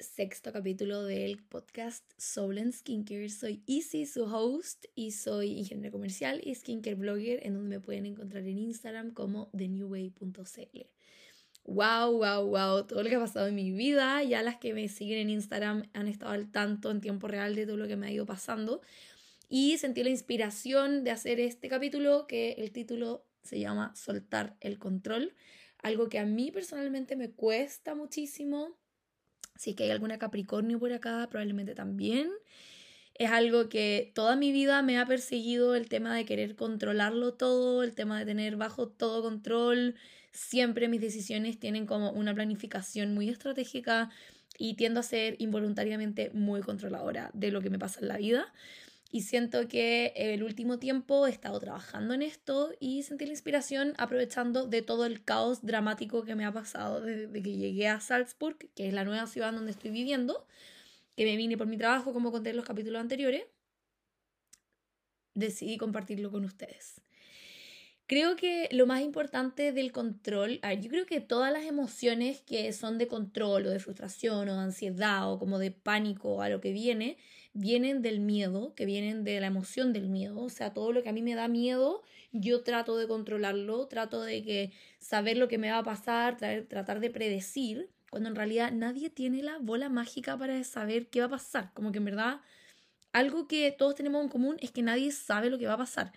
sexto capítulo del podcast Soul and Skincare. Soy Easy, su host, y soy ingeniero comercial y skincare blogger, en donde me pueden encontrar en Instagram como thenewway.cl. Wow, wow, wow, todo lo que ha pasado en mi vida. Ya las que me siguen en Instagram han estado al tanto en tiempo real de todo lo que me ha ido pasando. Y sentí la inspiración de hacer este capítulo que el título se llama Soltar el control. Algo que a mí personalmente me cuesta muchísimo. Si que hay alguna Capricornio por acá, probablemente también. Es algo que toda mi vida me ha perseguido el tema de querer controlarlo todo, el tema de tener bajo todo control. Siempre mis decisiones tienen como una planificación muy estratégica y tiendo a ser involuntariamente muy controladora de lo que me pasa en la vida. Y siento que el último tiempo he estado trabajando en esto y sentí la inspiración aprovechando de todo el caos dramático que me ha pasado desde que llegué a Salzburg, que es la nueva ciudad donde estoy viviendo, que me vine por mi trabajo, como conté en los capítulos anteriores. Decidí compartirlo con ustedes. Creo que lo más importante del control, yo creo que todas las emociones que son de control o de frustración o de ansiedad o como de pánico a lo que viene, vienen del miedo, que vienen de la emoción del miedo. O sea, todo lo que a mí me da miedo, yo trato de controlarlo, trato de que saber lo que me va a pasar, tratar de predecir, cuando en realidad nadie tiene la bola mágica para saber qué va a pasar. Como que en verdad algo que todos tenemos en común es que nadie sabe lo que va a pasar.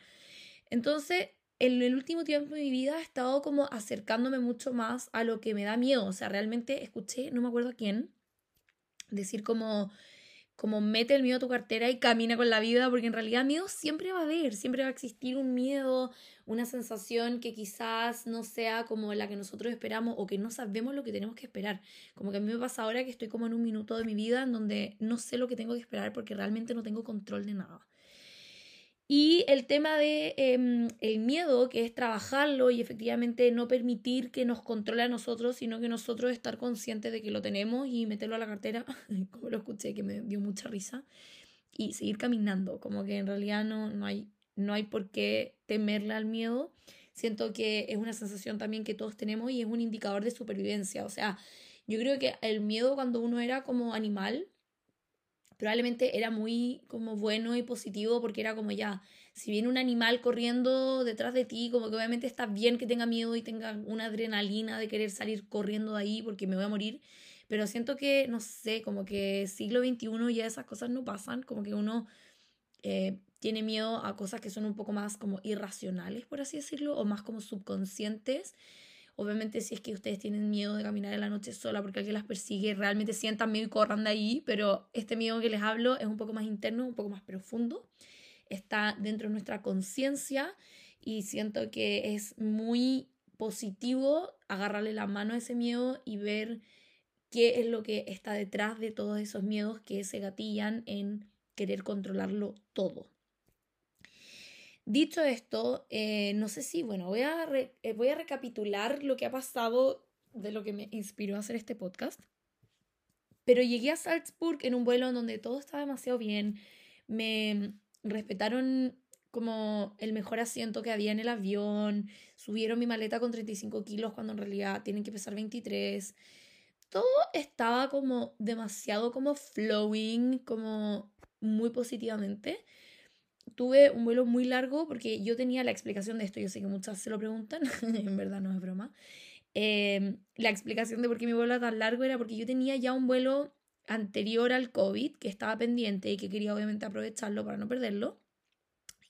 Entonces, en el último tiempo de mi vida he estado como acercándome mucho más a lo que me da miedo. O sea, realmente escuché, no me acuerdo a quién, decir como, como mete el miedo a tu cartera y camina con la vida, porque en realidad miedo siempre va a haber, siempre va a existir un miedo, una sensación que quizás no sea como la que nosotros esperamos o que no sabemos lo que tenemos que esperar. Como que a mí me pasa ahora que estoy como en un minuto de mi vida en donde no sé lo que tengo que esperar porque realmente no tengo control de nada. Y el tema de em, el miedo, que es trabajarlo y efectivamente no permitir que nos controle a nosotros, sino que nosotros estar conscientes de que lo tenemos y meterlo a la cartera, como lo escuché, que me dio mucha risa, y seguir caminando, como que en realidad no, no, hay, no hay por qué temerle al miedo. Siento que es una sensación también que todos tenemos y es un indicador de supervivencia. O sea, yo creo que el miedo cuando uno era como animal, probablemente era muy como bueno y positivo porque era como ya, si viene un animal corriendo detrás de ti, como que obviamente está bien que tenga miedo y tenga una adrenalina de querer salir corriendo de ahí porque me voy a morir, pero siento que, no sé, como que siglo XXI ya esas cosas no pasan, como que uno eh, tiene miedo a cosas que son un poco más como irracionales, por así decirlo, o más como subconscientes. Obviamente si es que ustedes tienen miedo de caminar en la noche sola porque alguien las persigue, realmente sientan miedo y corran de ahí, pero este miedo que les hablo es un poco más interno, un poco más profundo, está dentro de nuestra conciencia y siento que es muy positivo agarrarle la mano a ese miedo y ver qué es lo que está detrás de todos esos miedos que se gatillan en querer controlarlo todo. Dicho esto, eh, no sé si, bueno, voy a, eh, voy a recapitular lo que ha pasado de lo que me inspiró a hacer este podcast. Pero llegué a Salzburg en un vuelo en donde todo estaba demasiado bien. Me respetaron como el mejor asiento que había en el avión. Subieron mi maleta con 35 kilos cuando en realidad tienen que pesar 23. Todo estaba como demasiado como flowing, como muy positivamente tuve un vuelo muy largo porque yo tenía la explicación de esto, yo sé que muchas se lo preguntan, en verdad no es broma. Em, la explicación de por qué mi vuelo era tan largo era porque yo tenía ya un vuelo anterior al COVID que estaba pendiente y que quería obviamente aprovecharlo para no perderlo.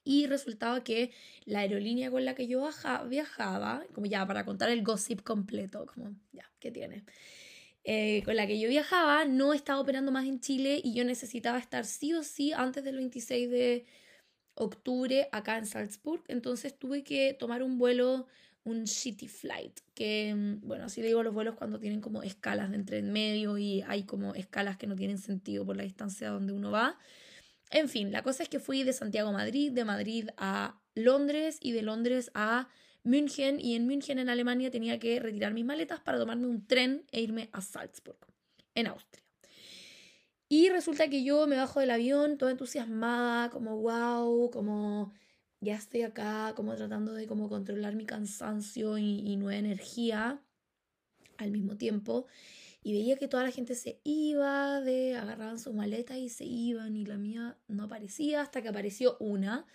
Y resultaba que la aerolínea con la que yo viajaba, como ya para contar el gossip completo, como ya, ¿qué tiene? Eh, con la que yo viajaba no estaba operando más en Chile y yo necesitaba estar sí o sí antes del 26 de octubre acá en Salzburg, entonces tuve que tomar un vuelo, un city flight, que, mm, bueno, así le digo los vuelos cuando tienen como escalas de entre en medio y hay como escalas que no tienen sentido por la distancia donde uno va. En fin, la cosa es que fui de Santiago a Madrid, de Madrid a Londres y de Londres a München y en München, en Alemania, tenía que retirar mis maletas para tomarme un tren e irme a Salzburg, en Austria. Y resulta que yo me bajo del avión toda entusiasmada, como wow, como ya estoy acá, como tratando de como controlar mi cansancio y, nueva energía al mismo tiempo. y veía que toda la gente se iba, de agarraban sus maletas y se iban y la mía no aparecía hasta que apareció una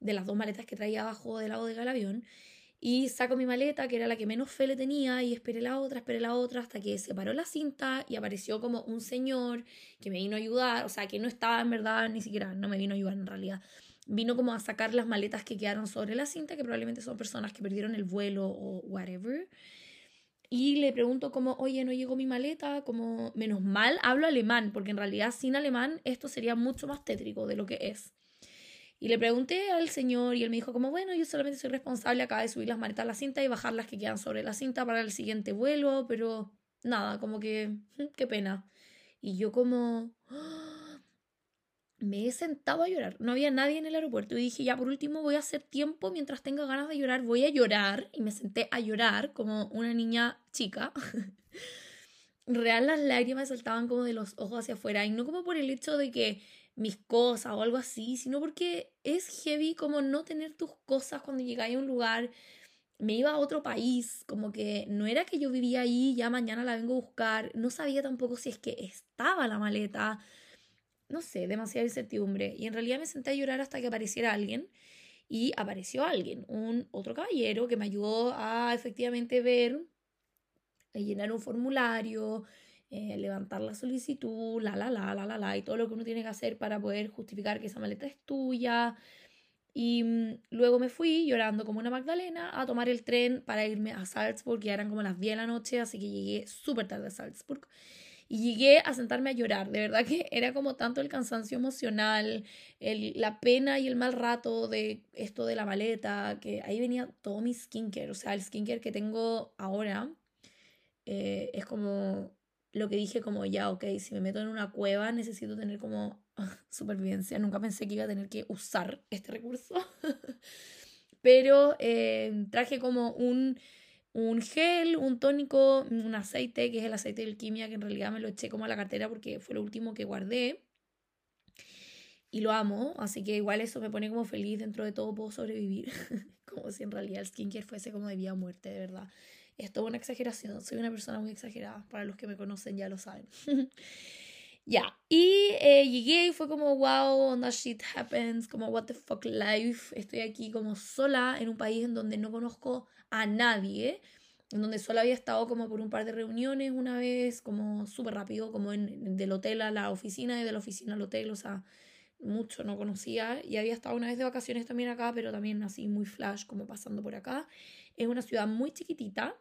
de las dos maletas que traía abajo del lado del avión y saco mi maleta, que era la que menos fe le tenía, y esperé la otra, esperé la otra, hasta que se paró la cinta y apareció como un señor que me vino a ayudar, o sea, que no estaba en verdad, ni siquiera, no me vino a ayudar en realidad. Vino como a sacar las maletas que quedaron sobre la cinta, que probablemente son personas que perdieron el vuelo o whatever. Y le pregunto como, oye, no llegó mi maleta, como, menos mal, hablo alemán, porque en realidad sin alemán esto sería mucho más tétrico de lo que es. Y le pregunté al señor y él me dijo como, bueno, yo solamente soy responsable acá de subir las maletas a la cinta y bajar las que quedan sobre la cinta para el siguiente vuelo, pero nada, como que, mm, qué pena. Y yo como, me he sentado a llorar. No había nadie en el aeropuerto y dije, ya por último voy a hacer tiempo mientras tenga ganas de llorar, voy a llorar. Y me senté a llorar como una niña chica. Real las lágrimas saltaban como de los ojos hacia afuera y no como por el hecho de que mis cosas o algo así, sino porque es heavy como no tener tus cosas cuando llegáis a un lugar. Me iba a otro país, como que no era que yo vivía ahí, ya mañana la vengo a buscar, no sabía tampoco si es que estaba la maleta, no sé, demasiada incertidumbre. Y en realidad me senté a llorar hasta que apareciera alguien y apareció alguien, un otro caballero que me ayudó a efectivamente ver, a llenar un formulario, eh, levantar la solicitud, la, la, la, la, la, la, y todo lo que uno tiene que hacer para poder justificar que esa maleta es tuya. Y mm, luego me fui llorando como una Magdalena a tomar el tren para irme a Salzburg, ya eran como las 10 de la noche, así que llegué súper tarde a Salzburg. Y llegué a sentarme a llorar, de verdad que era como tanto el cansancio emocional, el, la pena y el mal rato de esto de la maleta, que ahí venía todo mi skincare, o sea, el skincare que tengo ahora eh, es como lo que dije como ya, ok, si me meto en una cueva necesito tener como supervivencia. Nunca pensé que iba a tener que usar este recurso. Pero eh, traje como un, un gel, un tónico, un aceite, que es el aceite de alquimia, que en realidad me lo eché como a la cartera porque fue lo último que guardé. Y lo amo, así que igual eso me pone como feliz, dentro de todo puedo sobrevivir. como si en realidad el skincare fuese como de vida o muerte, de verdad. Es una exageración, soy una persona muy exagerada, para los que me conocen ya lo saben. ya, y eh, llegué y fue como, wow, that shit happens, como, what the fuck life. Estoy aquí como sola en un país en donde no conozco a nadie, en donde solo había estado como por un par de reuniones una vez, como súper rápido, como en, del hotel a la oficina y de la oficina al hotel, o sea, mucho no conocía y había estado una vez de vacaciones también acá, pero también así muy flash como pasando por acá. Es una ciudad muy chiquitita,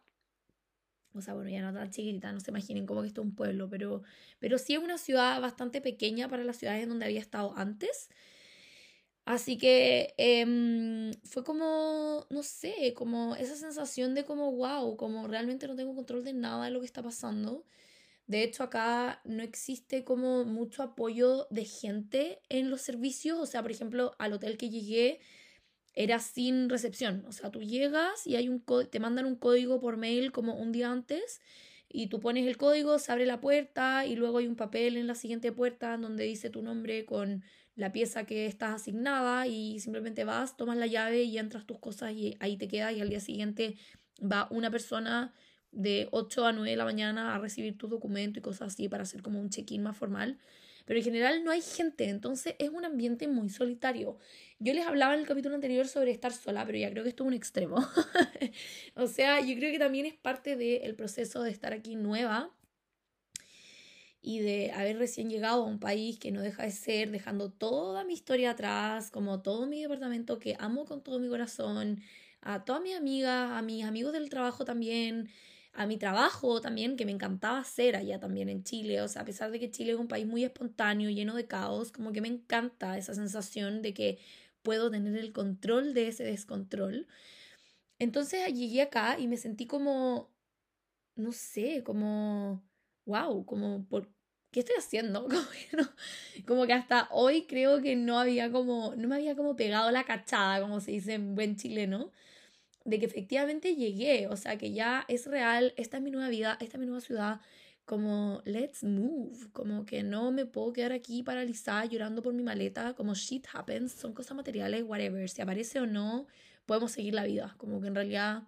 o sea, bueno, ya no tan chiquitita, no se imaginen como que esto es un pueblo, pero, pero sí es una ciudad bastante pequeña para las ciudades en donde había estado antes. Así que em, fue como, no sé, como esa sensación de como, wow, como realmente no tengo control de nada de lo que está pasando. De hecho, acá no existe como mucho apoyo de gente en los servicios. O sea, por ejemplo, al hotel que llegué, era sin recepción. O sea, tú llegas y hay un te mandan un código por mail como un día antes y tú pones el código, se abre la puerta y luego hay un papel en la siguiente puerta donde dice tu nombre con la pieza que estás asignada y simplemente vas, tomas la llave y entras tus cosas y ahí te quedas y al día siguiente va una persona de 8 a 9 de la mañana a recibir tu documento y cosas así para hacer como un check-in más formal pero en general no hay gente, entonces es un ambiente muy solitario. Yo les hablaba en el capítulo anterior sobre estar sola, pero ya creo que esto es un extremo. o sea, yo creo que también es parte del proceso de estar aquí nueva y de haber recién llegado a un país que no deja de ser, dejando toda mi historia atrás, como todo mi departamento que amo con todo mi corazón, a todas mis amigas, a mis amigos del trabajo también, a mi trabajo también, que me encantaba hacer allá también en Chile. O sea, a pesar de que Chile es un país muy espontáneo, lleno de caos, como que me encanta esa sensación de que puedo tener el control de ese descontrol. Entonces llegué acá y me sentí como, no sé, como, wow, como, por, ¿qué estoy haciendo? Como que, como que hasta hoy creo que no había como, no me había como pegado la cachada, como se dice en buen chileno de que efectivamente llegué, o sea, que ya es real, esta es mi nueva vida, esta es mi nueva ciudad, como let's move, como que no me puedo quedar aquí paralizada llorando por mi maleta, como shit happens, son cosas materiales, whatever, si aparece o no, podemos seguir la vida, como que en realidad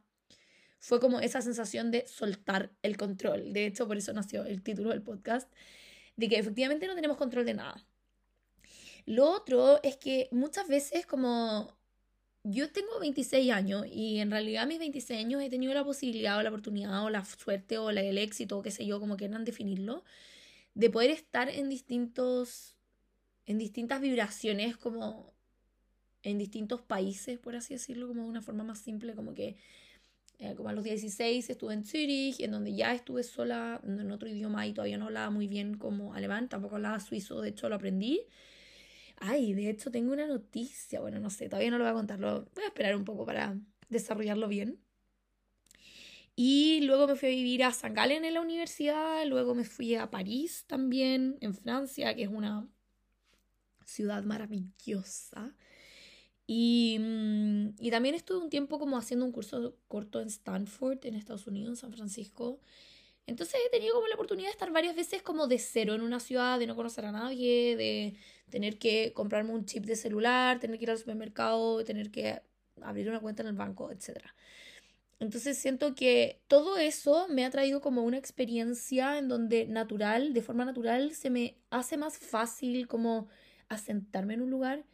fue como esa sensación de soltar el control. De hecho, por eso nació el título del podcast, de que efectivamente no tenemos control de nada. Lo otro es que muchas veces como yo tengo 26 años y en realidad a mis 26 años he tenido la posibilidad o la oportunidad o la suerte o el éxito o qué sé yo, como quieran definirlo, de poder estar en distintos, en distintas vibraciones como en distintos países, por así decirlo, como de una forma más simple, como que eh, como a los 16 estuve en Zurich, en donde ya estuve sola en otro idioma y todavía no hablaba muy bien como alemán, tampoco hablaba suizo, de hecho lo aprendí. Ay, de hecho tengo una noticia, bueno, no sé, todavía no lo voy a contar, voy a esperar un poco para desarrollarlo bien. Y luego me fui a vivir a San Galen en la universidad, luego me fui a París también, en Francia, que es una ciudad maravillosa. Y, mm, y, también estuve un tiempo como haciendo un curso corto en Stanford, en Estados Unidos, en San Francisco. Entonces he tenido como la oportunidad de estar varias veces como de cero en una ciudad, de no conocer a nadie, de tener que comprarme un chip de celular, tener que ir al supermercado, tener que abrir una cuenta en el banco, etc. Entonces siento que todo eso me ha traído como una experiencia en donde natural, de forma natural, se me hace más fácil como asentarme en un lugar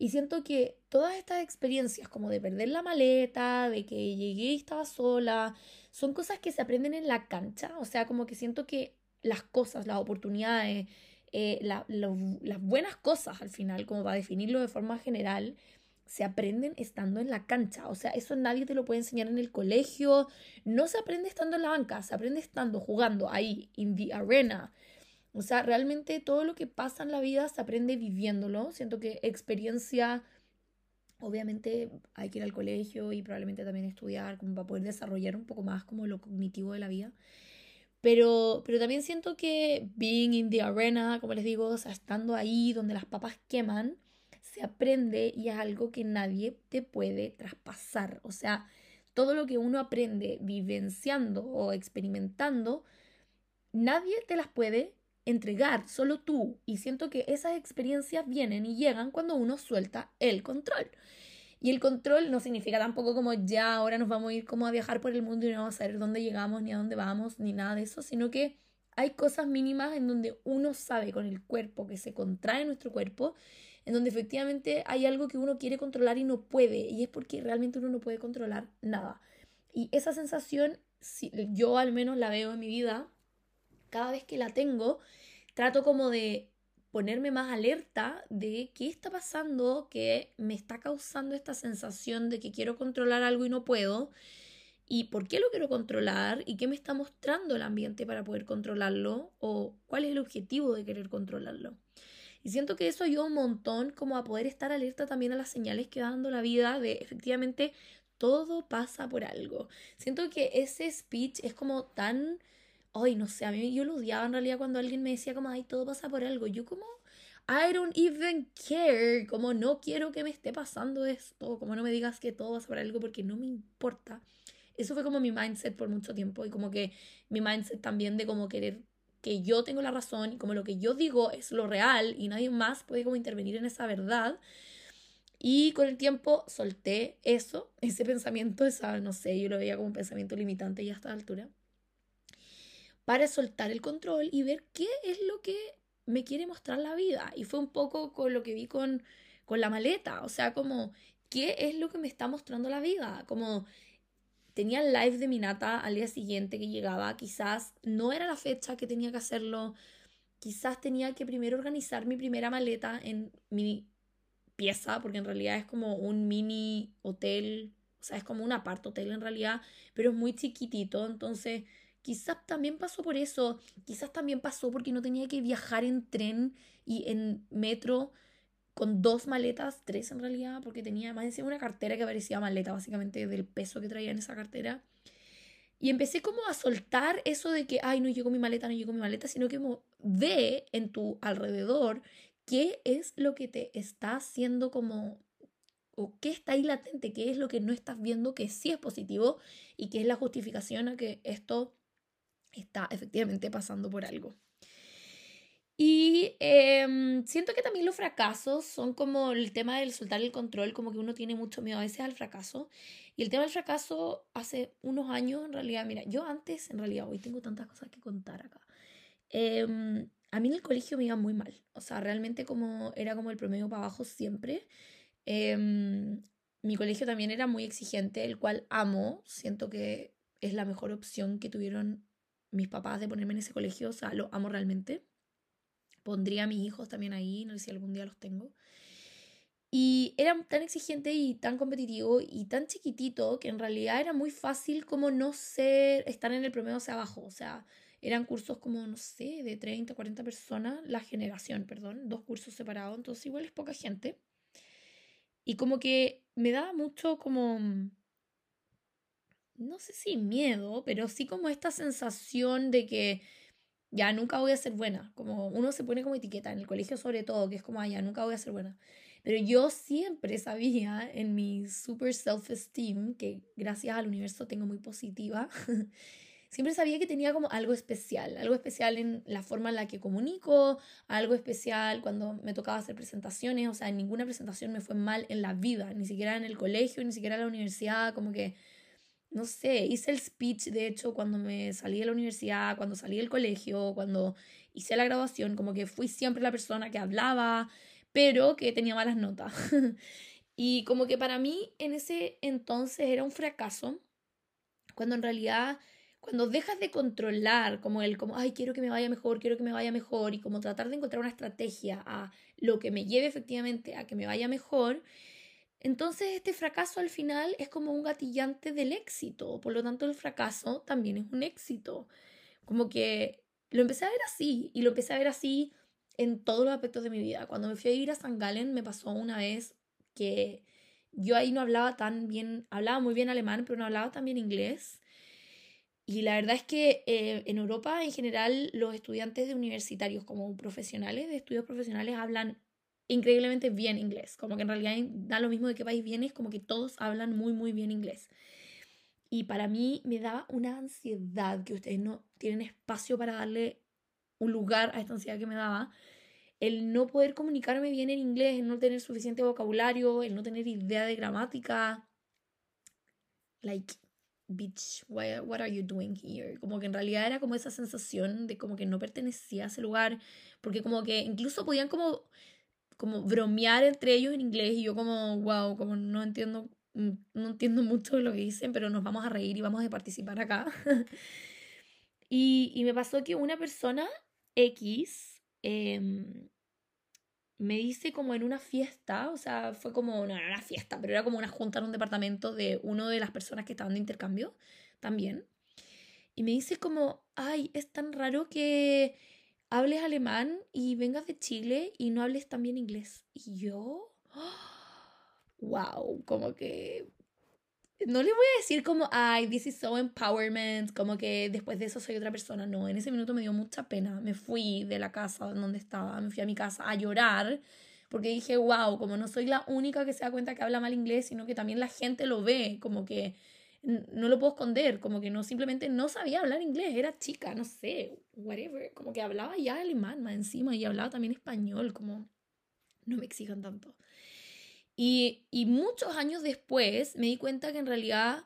y siento que todas estas experiencias, como de perder la maleta, de que llegué y estaba sola, son cosas que se aprenden en la cancha. O sea, como que siento que las cosas, las oportunidades, eh, las buenas cosas al final, como para definirlo de forma general, se aprenden estando en la cancha. O sea, eso nadie te lo puede enseñar en el colegio. No se aprende estando en la banca, se aprende estando, jugando ahí, in the arena. O sea, realmente todo lo que pasa en la vida se aprende viviéndolo. Siento que experiencia, obviamente hay que ir al colegio y probablemente también estudiar como para poder desarrollar un poco más como lo cognitivo de la vida. Pero, pero también siento que being in the arena, como les digo, o sea, estando ahí donde las papas queman, se aprende y es algo que nadie te puede traspasar. O sea, todo lo que uno aprende vivenciando o experimentando, nadie te las puede entregar, solo tú. Y siento que esas experiencias vienen y llegan cuando uno suelta el control. Y el control no significa tampoco como ya ahora nos vamos a ir como a viajar por el mundo y no vamos a saber dónde llegamos, ni a dónde vamos, ni nada de eso, sino que hay cosas mínimas en donde uno sabe con el cuerpo que se contrae nuestro cuerpo, en donde efectivamente hay algo que uno quiere controlar y no puede, y es porque realmente uno no puede controlar nada. Y esa sensación, si, yo al menos la veo en mi vida, cada vez que la tengo, trato como de ponerme más alerta de qué está pasando que me está causando esta sensación de que quiero controlar algo y no puedo y por qué lo quiero controlar y qué me está mostrando el ambiente para poder controlarlo o cuál es el objetivo de querer controlarlo. Y siento que eso ayuda un montón como a poder estar alerta también a las señales que va dando la vida de efectivamente todo pasa por algo. Siento que ese speech es como tan ay, no sé, a mí yo lo odiaba en realidad cuando alguien me decía como, ay, todo pasa por algo. Yo como, I don't even care, como no quiero que me esté pasando esto, como no me digas que todo pasa por algo porque no me importa. Eso fue como mi mindset por mucho tiempo y como que mi mindset también de como querer que yo tengo la razón y como lo que yo digo es lo real y nadie más puede como intervenir en esa verdad. Y con el tiempo solté eso, ese pensamiento, esa, no sé, yo lo veía como un pensamiento limitante ya a esta altura para soltar el control y ver qué es lo que me quiere mostrar la vida. Y fue un poco con lo que vi con, con la maleta, o sea, como, ¿qué es lo que me está mostrando la vida? Como tenía el live de Minata al día siguiente que llegaba, quizás no era la fecha que tenía que hacerlo, quizás tenía que primero organizar mi primera maleta en mi pieza, porque en realidad es como un mini hotel, o sea, es como un apart hotel en realidad, pero es muy chiquitito, entonces Quizás también pasó por eso, quizás también pasó porque no tenía que viajar en tren y en metro con dos maletas, tres en realidad, porque tenía más encima una cartera que parecía maleta, básicamente del peso que traía en esa cartera. Y empecé como a soltar eso de que, ay, no llego mi maleta, no llego mi maleta, sino que ve en tu alrededor qué es lo que te está haciendo como, o qué está ahí latente, qué es lo que no estás viendo que sí es positivo y qué es la justificación a que esto está efectivamente pasando por algo. Y em, siento que también los fracasos son como el tema del soltar el control, como que uno tiene mucho miedo a veces al fracaso. Y el tema del fracaso hace unos años, en realidad, mira, yo antes, en realidad, hoy tengo tantas cosas que contar acá. Em, a mí en el colegio me iba muy mal. O sea, realmente como era como el promedio para abajo siempre. Em, mi colegio también era muy exigente, el cual amo. Siento que es la mejor opción que tuvieron mis papás de ponerme en ese colegio. O sea, lo amo realmente. Pondría a mis hijos también ahí, no sé si algún día los tengo. Y era tan exigente y tan competitivo y tan chiquitito que en realidad era muy fácil como no ser, estar en el promedio hacia abajo. O sea, eran cursos como, no sé, de 30, 40 personas, la generación, perdón, dos cursos separados, entonces igual es poca gente. Y como que me daba mucho como, no sé si miedo, pero sí como esta sensación de que ya nunca voy a ser buena. Como uno se pone como etiqueta, en el colegio sobre todo, que es como, ah, ya nunca voy a ser buena. Pero yo siempre sabía en mi super self-esteem, que gracias al universo tengo muy positiva, siempre sabía que tenía como algo especial, algo especial en la forma en la que comunico, algo especial cuando me tocaba hacer presentaciones, o sea, ninguna presentación me fue mal en la vida, ni siquiera en el colegio, ni siquiera en la universidad, como que no sé, hice el speech, de hecho, cuando me salí de la universidad, cuando salí del colegio, cuando hice la graduación, como que fui siempre la persona que hablaba, pero que tenía malas notas. y como que para mí en ese entonces era un fracaso, cuando en realidad, cuando dejas de controlar como el, como, ay, quiero que me vaya mejor, quiero que me vaya mejor, y como tratar de encontrar una estrategia a lo que me lleve efectivamente a que me vaya mejor, entonces este fracaso al final es como un gatillante del éxito, por lo tanto el fracaso también es un éxito. Como que lo empecé a ver así y lo empecé a ver así en todos los aspectos de mi vida. Cuando me fui a ir a San Galen me pasó una vez que yo ahí no hablaba tan bien, hablaba muy bien alemán, pero no hablaba tan bien inglés. Y la verdad es que eh, en Europa en general los estudiantes de universitarios como profesionales, de estudios profesionales, hablan increíblemente bien inglés. Como que en realidad da lo mismo de qué país vienes, como que todos hablan muy, muy bien inglés. Y para mí me daba una ansiedad que ustedes no tienen espacio para darle un lugar a esta ansiedad que me daba. El no poder comunicarme bien en inglés, el no tener suficiente vocabulario, el no tener idea de gramática. Like, bitch, what are you doing here? Como que en realidad era como esa sensación de como que no pertenecía a ese lugar, porque como que incluso podían como como bromear entre ellos en inglés y yo como, wow, como no entiendo, mm, no entiendo mucho de lo que dicen, pero nos vamos a reír y vamos a participar acá. y, y, me pasó que una persona X em, me dice como en una fiesta, o sea, fue como, no era una fiesta, pero era como una junta en un departamento de una de las personas que estaban de intercambio también. Y me dice como, ay, es tan raro que hables alemán y vengas de Chile y no hables también inglés. Y yo, wow, como que no le voy a decir como, ay, this is so empowerment, como que después de eso soy otra persona. No, en ese minuto me dio mucha pena. Me fui de la casa donde estaba, me fui a mi casa a llorar porque dije, wow, como no soy la única que se da cuenta que habla mal inglés, sino que también la gente lo ve, como que no lo puedo esconder, como que no simplemente no sabía hablar inglés, era chica, no sé, whatever, como que hablaba ya alemán más encima y hablaba también español, como no me exijan tanto. Y, y muchos años después me di cuenta que en realidad,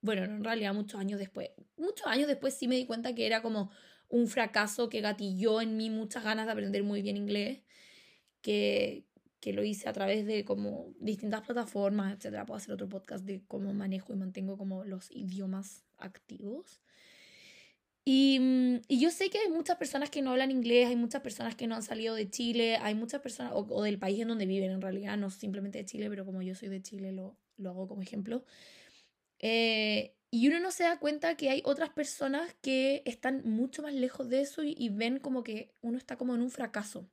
bueno, no en realidad muchos años después, muchos años después sí me di cuenta que era como un fracaso que gatilló en mí muchas ganas de aprender muy bien inglés, que, que lo hice a través de como distintas plataformas, etcétera. Puedo hacer otro podcast de cómo manejo y mantengo como los idiomas activos. Y, mm, y, yo sé que hay muchas personas que no hablan inglés, hay muchas personas que no han salido de Chile, hay muchas personas, o, del país en donde viven en realidad, no simplemente de Chile, pero como yo soy de Chile lo, lo hago como ejemplo. Eh, y uno no se da cuenta que hay otras personas que están mucho más lejos de eso y, y ven como que uno está como en un fracaso.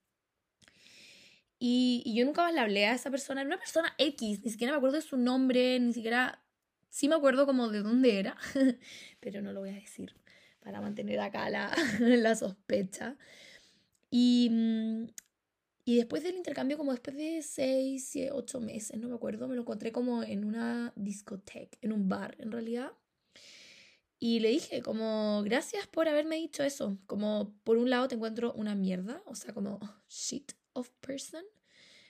Y, y, yo nunca más le hablé a esa persona. Era una persona X, ni siquiera me acuerdo de su nombre, ni siquiera... Sí me acuerdo como de dónde era, pero no lo voy a decir para mantener acá la, la sospecha. Y, mm, y después del intercambio, como después de 6, 8 meses, no me acuerdo, me lo encontré como en una discoteca, en un bar en realidad. Y le dije como, gracias por haberme dicho eso. Como, por un lado te encuentro una mierda, o sea, como shit of person.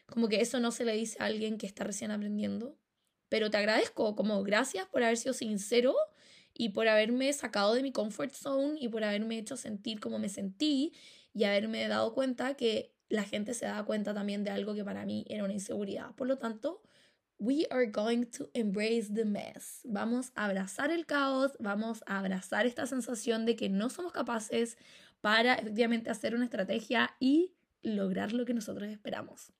Como que eso no se le dice a alguien que está recién aprendiendo. Pero te agradezco, como gracias por haber sido sincero y por haberme sacado de mi comfort zone y por haberme hecho sentir como me sentí y haberme dado cuenta que la gente se da cuenta también de algo que para mí era una inseguridad. Por lo tanto, we are going to embrace the mess. Vamos a abrazar el caos, vamos a abrazar esta sensación de que no somos capaces para efectivamente hacer una estrategia y lograr lo que nosotros esperamos.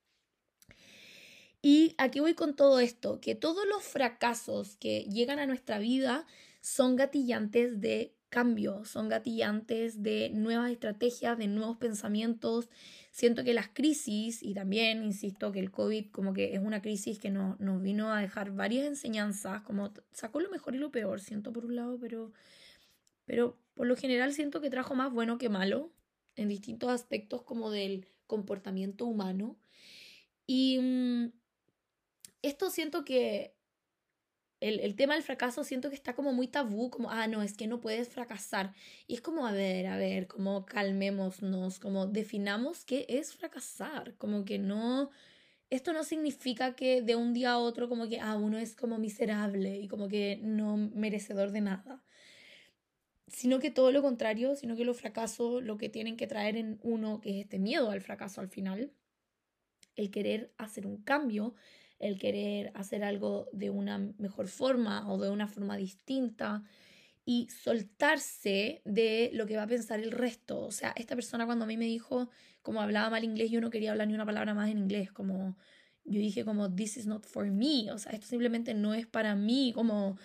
Y aquí voy con todo esto, que todos los fracasos que llegan a nuestra vida son gatillantes de cambio, son gatillantes de nuevas estrategias, de nuevos pensamientos. Siento que las crisis, y también insisto que el COVID como que es una crisis que nos vino a dejar varias enseñanzas, como sacó lo mejor y lo peor, siento por un lado, pero, pero por lo general siento que trajo más bueno que malo en distintos aspectos como del comportamiento humano. Y mm, esto siento que el, el, tema del fracaso siento que está como muy tabú, como, ah, no, es que no puedes fracasar. Y es como, a ver, a ver, como calmémonos, como definamos qué es fracasar, como que no, esto no significa que de un día a otro como que, ah, uno es como miserable y como que no merecedor de nada. Sino que todo lo contrario, sino que los fracasos lo que tienen que traer en uno, que es este miedo al fracaso al final, el querer hacer un cambio, el querer hacer algo de una mejor forma o de una forma distinta y soltarse de lo que va a pensar el resto. O sea, esta persona cuando a mí me dijo, como hablaba mal inglés, yo no quería hablar ni una palabra más en inglés, como yo dije como, this is not for me, o sea, esto simplemente no es para mí, como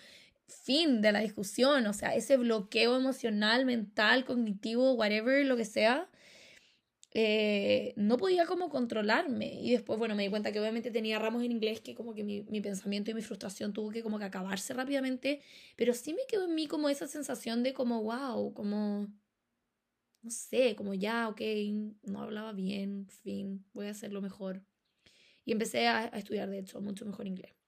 fin de la discusión, o sea, ese bloqueo emocional, mental, cognitivo, whatever, lo que sea, eh, no podía como controlarme. Y después, bueno, me di cuenta que obviamente tenía ramos en inglés que como que mi, mi, pensamiento y mi frustración tuvo que como que acabarse rápidamente, pero sí me quedó en mí como esa sensación de como, wow, como, no sé, como ya, ok, no hablaba bien, fin, voy a hacerlo mejor. Y empecé a, a estudiar, de hecho, mucho mejor inglés.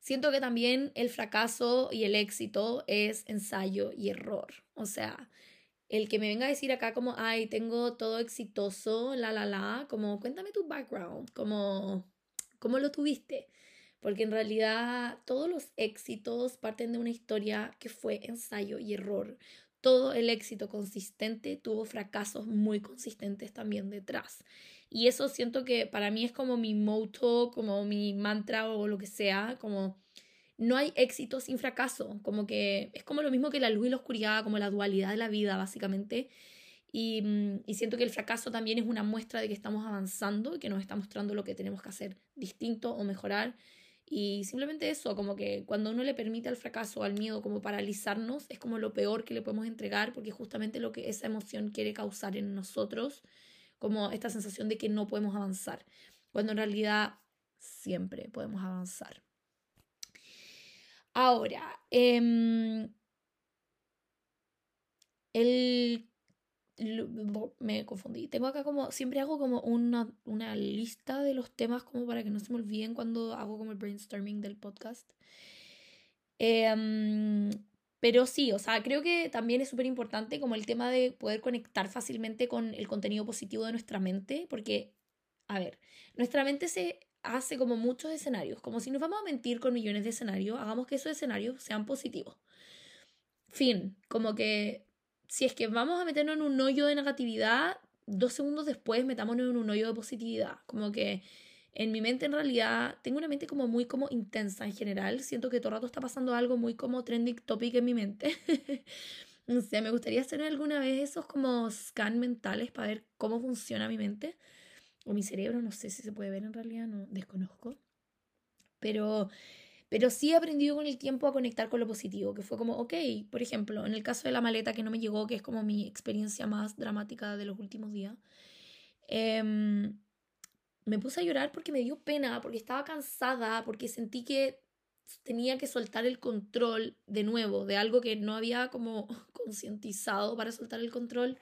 Siento que también el fracaso y el éxito es ensayo y error. O sea, el que me venga a decir acá como, ay, tengo todo exitoso, la, la, la, como, cuéntame tu background, como, ¿cómo lo tuviste? Porque en realidad todos los éxitos parten de una historia que fue ensayo y error. Todo el éxito consistente tuvo fracasos muy consistentes también detrás. Y eso siento que para mí es como mi motto, como mi mantra o lo que sea, como no hay éxito sin fracaso, como que es como lo mismo que la luz y la oscuridad, como la dualidad de la vida, básicamente. Y, mm, y, siento que el fracaso también es una muestra de que estamos avanzando y que nos está mostrando lo que tenemos que hacer distinto o mejorar. Y simplemente eso, como que cuando uno le permite al fracaso, al miedo, como paralizarnos, es como lo peor que le podemos entregar, porque justamente lo que esa emoción quiere causar en nosotros, como esta sensación de que no podemos avanzar, cuando en realidad siempre podemos avanzar. Ahora, em, el, me confundí. Tengo acá como, siempre hago como una, una lista de los temas como para que no se me olviden cuando hago como el brainstorming del podcast. Em, pero sí, o sea, creo que también es súper importante como el tema de poder conectar fácilmente con el contenido positivo de nuestra mente, porque, a ver, nuestra mente se hace como muchos escenarios, como si nos vamos a mentir con millones de escenarios, hagamos que esos escenarios sean positivos. Fin, como que si es que vamos a meternos en un hoyo de negatividad, dos segundos después metámonos en un hoyo de positividad, como que en mi mente en realidad tengo una mente como muy como intensa en general, siento que todo el rato está pasando algo muy como trending topic en mi mente. no sé, me gustaría hacer alguna vez esos como scan mentales para ver cómo funciona mi mente o mi cerebro, no sé si se puede ver en realidad, no desconozco. Pero, pero sí he aprendido con el tiempo a conectar con lo positivo, que fue como, ok, por ejemplo, en el caso de la maleta que no me llegó, que es como mi experiencia más dramática de los últimos días, em, me puse a llorar porque me dio pena, porque estaba cansada, porque sentí que tenía que soltar el control de nuevo de algo que no había como concientizado para soltar el control.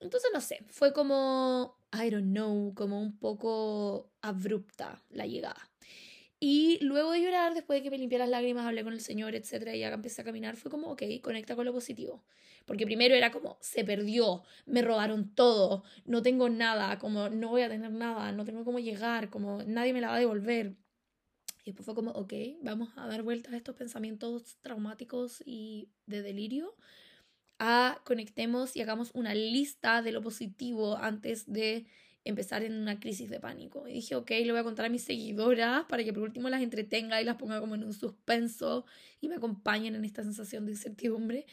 Entonces, no sé, fue como, I don't know, como un poco abrupta la llegada. Y luego de llorar, después de que me limpié las lágrimas, hablé con el Señor, etcétera, y ya empecé a caminar, fue como, ok, conecta con lo positivo. Porque primero era como, se perdió, me robaron todo, no tengo nada, como no voy a tener nada, no tengo cómo llegar, como nadie me la va a devolver. Y después fue como, ok, vamos a dar vueltas a estos pensamientos traumáticos y de delirio. A conectemos y hagamos una lista de lo positivo antes de empezar en una crisis de pánico. Y dije, ok, le voy a contar a mis seguidoras para que por último las entretenga y las ponga como en un suspenso y me acompañen en esta sensación de incertidumbre.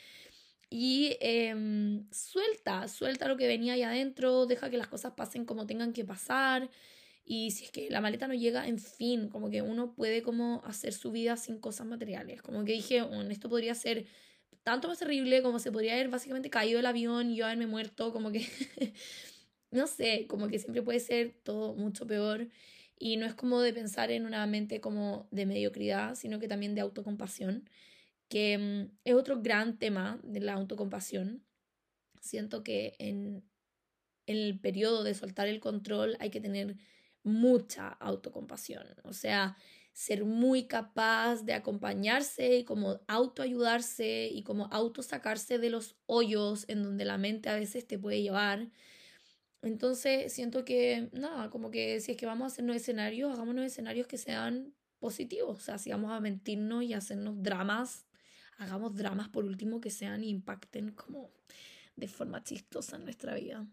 Y em, suelta, suelta lo que venía ahí adentro, deja que las cosas pasen como tengan que pasar. Y si es que la maleta no llega, en fin, como que uno puede como hacer su vida sin cosas materiales. Como que dije, esto podría ser tanto más terrible como se podría haber básicamente caído el avión y yo haberme muerto, como que no sé, como que siempre puede ser todo mucho peor y no es como de pensar en una mente como de mediocridad, sino que también de autocompasión, que mm, es otro gran tema de la autocompasión. Siento que en, el periodo de soltar el control hay que tener mucha autocompasión, o sea, ser muy capaz de acompañarse y como autoayudarse y como auto sacarse de los hoyos en donde la mente a veces te puede llevar entonces siento que, nada, como que si es que vamos a hacernos escenarios, hagámonos escenarios que sean positivos. O sea, si vamos a mentirnos y hacernos dramas, hagamos dramas por último que sean y impacten como de forma chistosa en nuestra vida.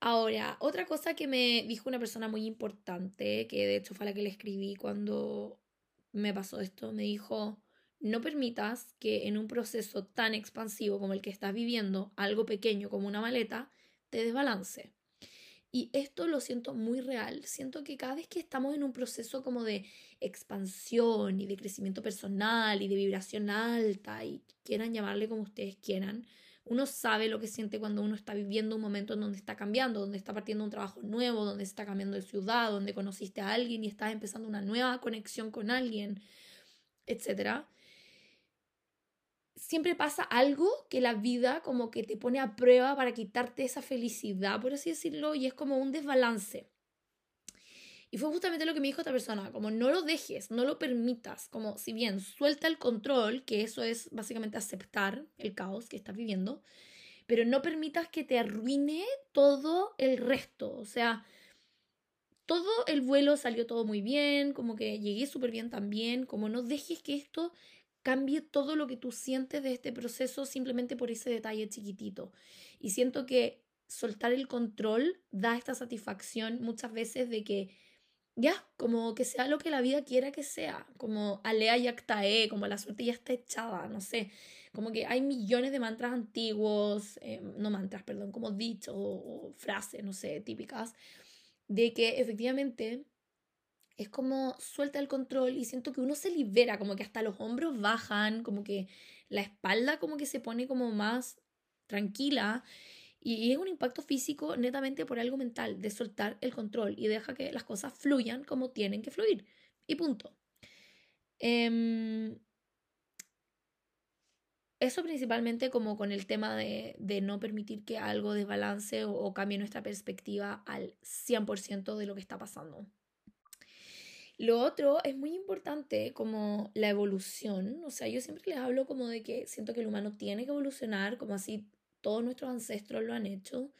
Ahora, otra cosa que me dijo una persona muy importante, que de hecho fue la que le escribí cuando me pasó esto, me dijo, no permitas que en un proceso tan expansivo como el que estás viviendo, algo pequeño como una maleta, te desbalance. Y esto lo siento muy real. Siento que cada vez que estamos en un proceso como de expansión y de crecimiento personal y de vibración alta y quieran llamarle como ustedes quieran, uno sabe lo que siente cuando uno está viviendo un momento en donde está cambiando, donde está partiendo un trabajo nuevo, donde está cambiando de ciudad, donde conociste a alguien y estás empezando una nueva conexión con alguien, etcétera siempre pasa algo que la vida como que te pone a prueba para quitarte esa felicidad, por así decirlo, y es como un desbalance. Y fue justamente lo que me dijo esta persona, como no lo dejes, no lo permitas, como si bien suelta el control, que eso es básicamente aceptar el caos que estás viviendo, pero no permitas que te arruine todo el resto, o sea, todo el vuelo salió todo muy bien, como que llegué súper bien también, como no dejes que esto cambie todo lo que tú sientes de este proceso simplemente por ese detalle chiquitito. Y siento que soltar el control da esta satisfacción muchas veces de que ya, como que sea lo que la vida quiera que sea, como alea yactae, como la suerte ya está echada, no sé, como que hay millones de mantras antiguos, eh, no mantras, perdón, como dichos o frases, no sé, típicas, de que efectivamente es como suelta el control y siento que uno se libera, como que hasta los hombros bajan, como que la espalda como que se pone como más tranquila y es un impacto físico netamente por algo mental, de soltar el control y deja que las cosas fluyan como tienen que fluir. Y punto. Em, eso principalmente como con el tema de, no permitir que algo desbalance o, o cambie nuestra perspectiva al 100% de lo que está pasando. Lo otro es muy importante como la evolución, o sea, yo siempre les hablo como de que siento que el humano tiene que evolucionar, como así todos nuestros ancestros lo han hecho.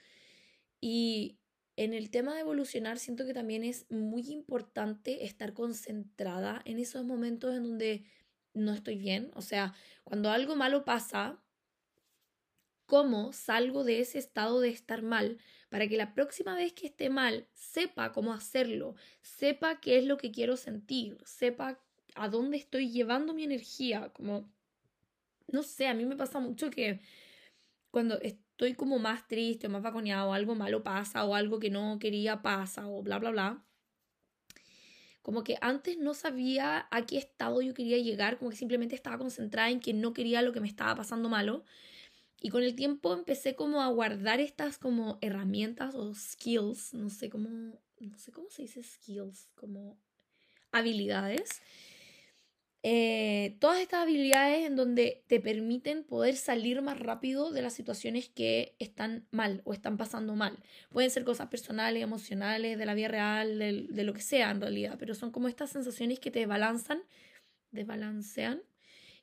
Y en el tema de evolucionar siento que también es muy importante estar concentrada en esos momentos en donde no estoy bien, o sea, cuando algo malo pasa, ¿cómo salgo de ese estado de estar mal? para que la próxima vez que esté mal sepa cómo hacerlo, sepa qué es lo que quiero sentir, sepa a dónde estoy llevando mi energía, como, no sé, a mí me pasa mucho que cuando estoy como más triste o más vaconeado, algo malo pasa o algo que no quería pasa o bla, bla, bla. Como que antes no sabía a qué estado yo quería llegar, como que simplemente estaba concentrada en que no quería lo que me estaba pasando malo. Y con el tiempo empecé como a guardar estas como herramientas o skills, no sé cómo, no sé cómo se dice skills, como habilidades. eh, todas estas habilidades en donde te permiten poder salir más rápido de las situaciones que están mal o están pasando mal. Pueden ser cosas personales, emocionales, de la vida real, de, lo que sea en realidad, pero son como estas sensaciones que te balanzan, desbalancean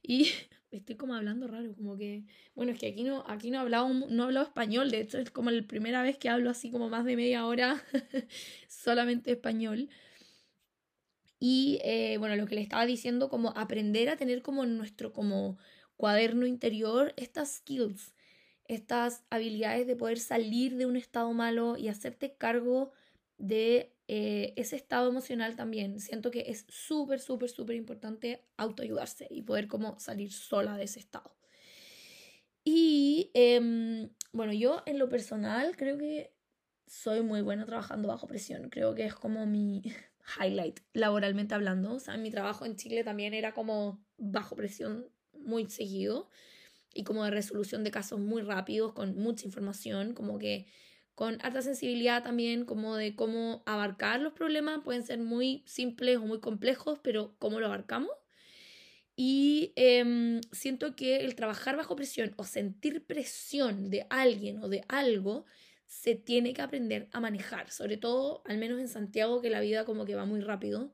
y estoy como hablando raro, como que, bueno, es que aquí no, aquí no he hablado, no he hablado español, de hecho es como la primera vez que hablo así como más de media hora solamente español. Y eh, bueno, lo que le estaba diciendo, como aprender a tener como nuestro como cuaderno interior estas skills, estas habilidades de poder salir de un estado malo y hacerte cargo de eh, ese estado emocional también. Siento que es súper, súper, súper importante autoayudarse y poder como salir sola de ese estado. Y em, bueno, yo en lo personal creo que soy muy buena trabajando bajo presión. Creo que es como mi, highlight laboralmente hablando. O sea, mi trabajo en Chile también era como bajo presión muy seguido y como de resolución de casos muy rápidos, con mucha información, como que con alta sensibilidad también, como de cómo abarcar los problemas. Pueden ser muy simples o muy complejos, pero cómo lo abarcamos. Y em, siento que el trabajar bajo presión o sentir presión de alguien o de algo se tiene que aprender a manejar, sobre todo, al menos en Santiago, que la vida como que va muy rápido.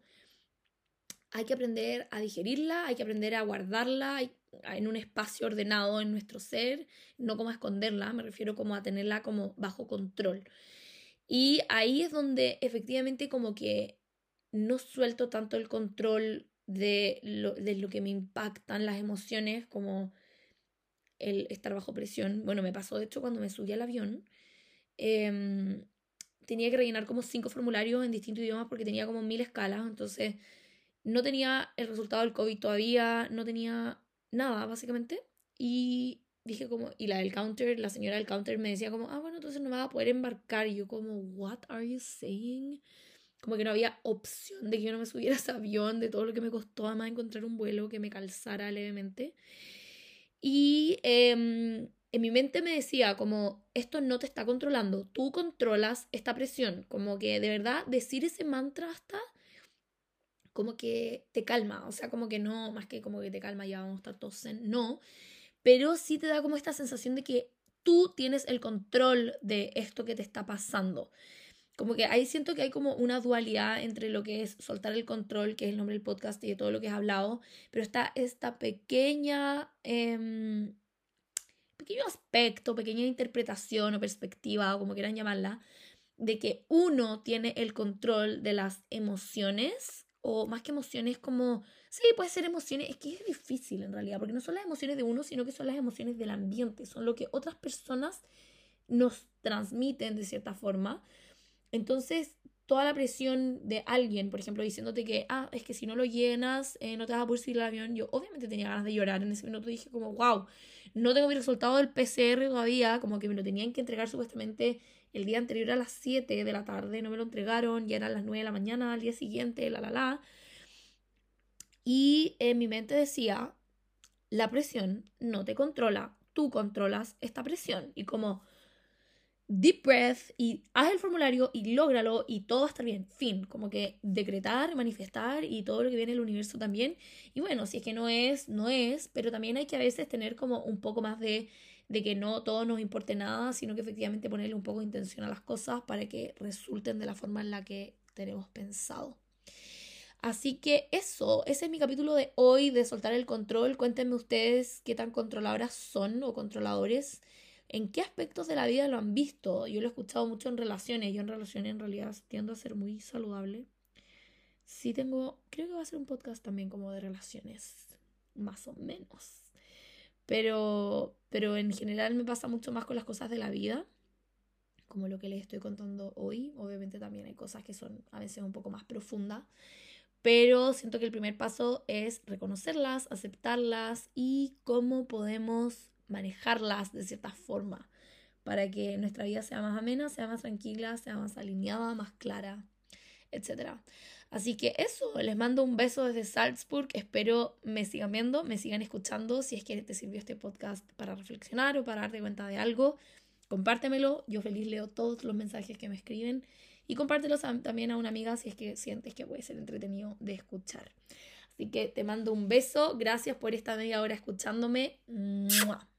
Hay que aprender a digerirla, hay que aprender a guardarla en un espacio ordenado en nuestro ser, no como a esconderla, me refiero como a tenerla como bajo control. Y ahí es donde efectivamente como que no suelto tanto el control de lo, de lo que me impactan las emociones, como el estar bajo presión. Bueno, me pasó de hecho cuando me subí al avión Em, tenía que rellenar como cinco formularios en distintos idiomas porque tenía como mil escalas, entonces no tenía el resultado del COVID todavía, no tenía nada básicamente. Y dije como, y la del counter, la señora del counter me decía como, ah, bueno, entonces no me va a poder embarcar. Y yo como, what are you saying? Como que no había opción de que yo no me subiera a ese avión, de todo lo que me costó además encontrar un vuelo que me calzara levemente. Y eh, en mi mente me decía como, esto no te está controlando, tú controlas esta presión, como que de verdad decir ese mantra hasta como que te calma, o sea, como que no, más que como que te calma, ya vamos a estar todos en, no, pero sí te da como esta sensación de que tú tienes el control de esto que te está pasando. Como que ahí siento que hay como una dualidad entre lo que es soltar el control, que es el nombre del podcast y de todo lo que has hablado, pero está esta pequeña... Em, pequeño aspecto, pequeña interpretación o perspectiva, o como quieran llamarla, de que uno tiene el control de las emociones, o más que emociones como, sí, puede ser emociones, es que es difícil en realidad, porque no son las emociones de uno, sino que son las emociones del ambiente, son lo que otras personas nos transmiten de cierta forma. Entonces, toda la presión de alguien, por ejemplo, diciéndote que, ah, es que si no lo llenas, eh, no te vas a poder subir al avión, yo obviamente tenía ganas de llorar en ese minuto, dije como, wow, no tengo mi resultado del PCR todavía, como que me lo tenían que entregar supuestamente el día anterior a las 7 de la tarde, no me lo entregaron, ya eran las 9 de la mañana, al día siguiente, la, la, la. Y en mi mente decía, la presión no te controla, tú controlas esta presión. Y como deep breath y haz el formulario y lógralo y todo va a estar bien. Fin, como que decretar, manifestar y todo lo que viene del universo también. Y bueno, si es que no es, no es, pero también hay que a veces tener como un poco más de, de que no todo nos importe nada, sino que efectivamente ponerle un poco de intención a las cosas para que resulten de la forma en la que tenemos pensado. Así que eso, ese es mi capítulo de hoy de soltar el control. Cuéntenme ustedes qué tan controladoras son o controladores ¿En qué aspectos de la vida lo han visto? Yo lo he escuchado mucho en relaciones. Yo en relaciones en realidad tiendo a ser muy saludable. Sí tengo, creo que va a ser un podcast también como de relaciones, más o menos. Pero, pero en general me pasa mucho más con las cosas de la vida, como lo que les estoy contando hoy. Obviamente también hay cosas que son a veces un poco más profundas. Pero siento que el primer paso es reconocerlas, aceptarlas y cómo podemos manejarlas de cierta forma para que nuestra vida sea más amena, sea más tranquila, sea más alineada, más clara, etc. Así que eso, les mando un beso desde Salzburg, espero me sigan viendo, me sigan escuchando, si es que te sirvió este podcast para reflexionar o para darte cuenta de algo, compártemelo, yo feliz leo todos los mensajes que me escriben y compártelos también a una amiga si es que sientes que puede ser entretenido de escuchar. Así que te mando un beso, gracias por esta media hora escuchándome. ¡Mua!